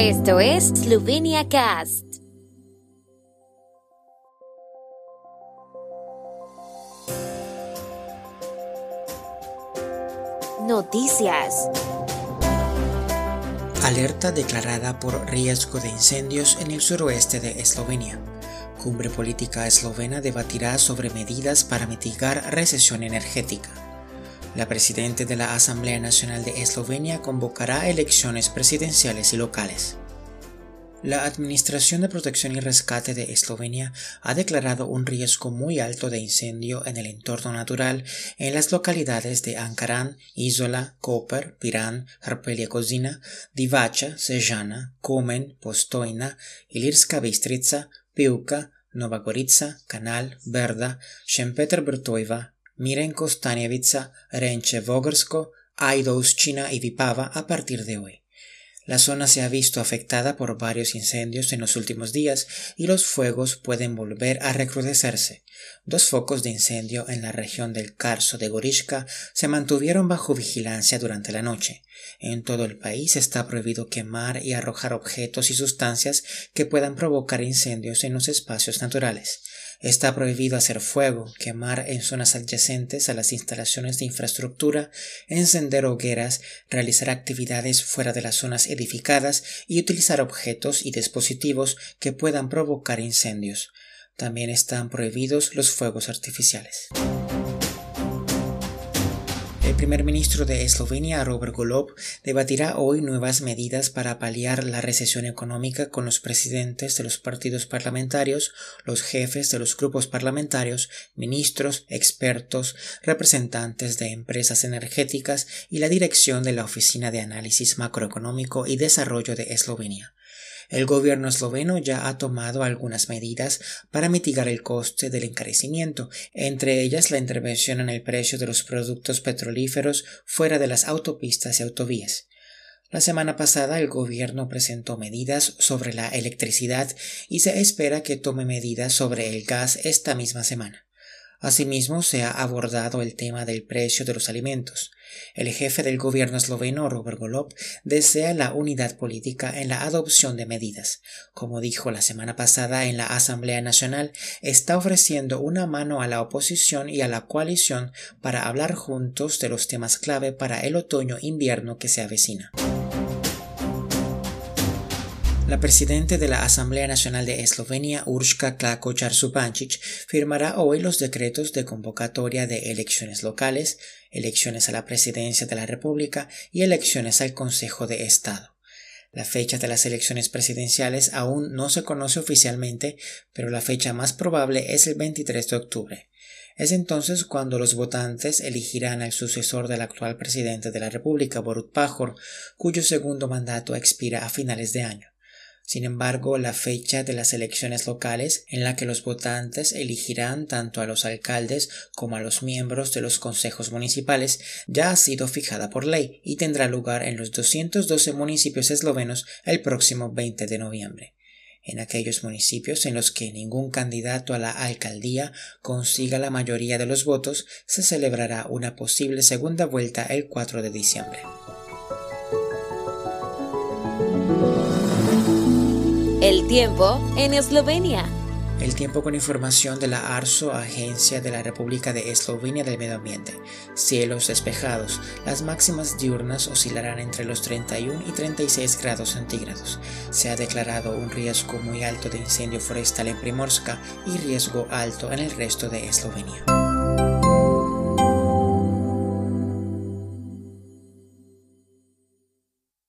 Esto es Slovenia Cast. Noticias. Alerta declarada por riesgo de incendios en el suroeste de Eslovenia. Cumbre política eslovena debatirá sobre medidas para mitigar recesión energética. La presidenta de la Asamblea Nacional de Eslovenia convocará elecciones presidenciales y locales. La Administración de Protección y Rescate de Eslovenia ha declarado un riesgo muy alto de incendio en el entorno natural en las localidades de Ankaran, Isola, Koper, Piran, Harpelje Kozina, Divača, Sežana, Komen, Postojna, Ilirska Bistrica, Pivka, Nova Gorica, Kanal, Berda, Šempeter Brtojva, Mirenko Stanjevica, Renche Vogrsko, Aidouschina y Vipava a partir de hoy. La zona se ha visto afectada por varios incendios en los últimos días y los fuegos pueden volver a recrudecerse. Dos focos de incendio en la región del Carso de Gorishka se mantuvieron bajo vigilancia durante la noche. En todo el país está prohibido quemar y arrojar objetos y sustancias que puedan provocar incendios en los espacios naturales. Está prohibido hacer fuego, quemar en zonas adyacentes a las instalaciones de infraestructura, encender hogueras, realizar actividades fuera de las zonas edificadas y utilizar objetos y dispositivos que puedan provocar incendios. También están prohibidos los fuegos artificiales primer ministro de Eslovenia, Robert Golob, debatirá hoy nuevas medidas para paliar la recesión económica con los presidentes de los partidos parlamentarios, los jefes de los grupos parlamentarios, ministros, expertos, representantes de empresas energéticas y la dirección de la Oficina de Análisis Macroeconómico y Desarrollo de Eslovenia. El gobierno esloveno ya ha tomado algunas medidas para mitigar el coste del encarecimiento, entre ellas la intervención en el precio de los productos petrolíferos fuera de las autopistas y autovías. La semana pasada el gobierno presentó medidas sobre la electricidad y se espera que tome medidas sobre el gas esta misma semana. Asimismo, se ha abordado el tema del precio de los alimentos. El jefe del gobierno esloveno, Robert Golob, desea la unidad política en la adopción de medidas. Como dijo la semana pasada en la Asamblea Nacional, está ofreciendo una mano a la oposición y a la coalición para hablar juntos de los temas clave para el otoño-invierno que se avecina. La presidenta de la Asamblea Nacional de Eslovenia, Urška klakočar supancic firmará hoy los decretos de convocatoria de elecciones locales, elecciones a la presidencia de la República y elecciones al Consejo de Estado. La fecha de las elecciones presidenciales aún no se conoce oficialmente, pero la fecha más probable es el 23 de octubre. Es entonces cuando los votantes elegirán al sucesor del actual presidente de la República, Borut Pajor, cuyo segundo mandato expira a finales de año. Sin embargo, la fecha de las elecciones locales en la que los votantes elegirán tanto a los alcaldes como a los miembros de los consejos municipales ya ha sido fijada por ley y tendrá lugar en los 212 municipios eslovenos el próximo 20 de noviembre. En aquellos municipios en los que ningún candidato a la alcaldía consiga la mayoría de los votos, se celebrará una posible segunda vuelta el 4 de diciembre. El tiempo en Eslovenia. El tiempo con información de la ARSO, Agencia de la República de Eslovenia del Medio Ambiente. Cielos despejados. Las máximas diurnas oscilarán entre los 31 y 36 grados centígrados. Se ha declarado un riesgo muy alto de incendio forestal en Primorska y riesgo alto en el resto de Eslovenia.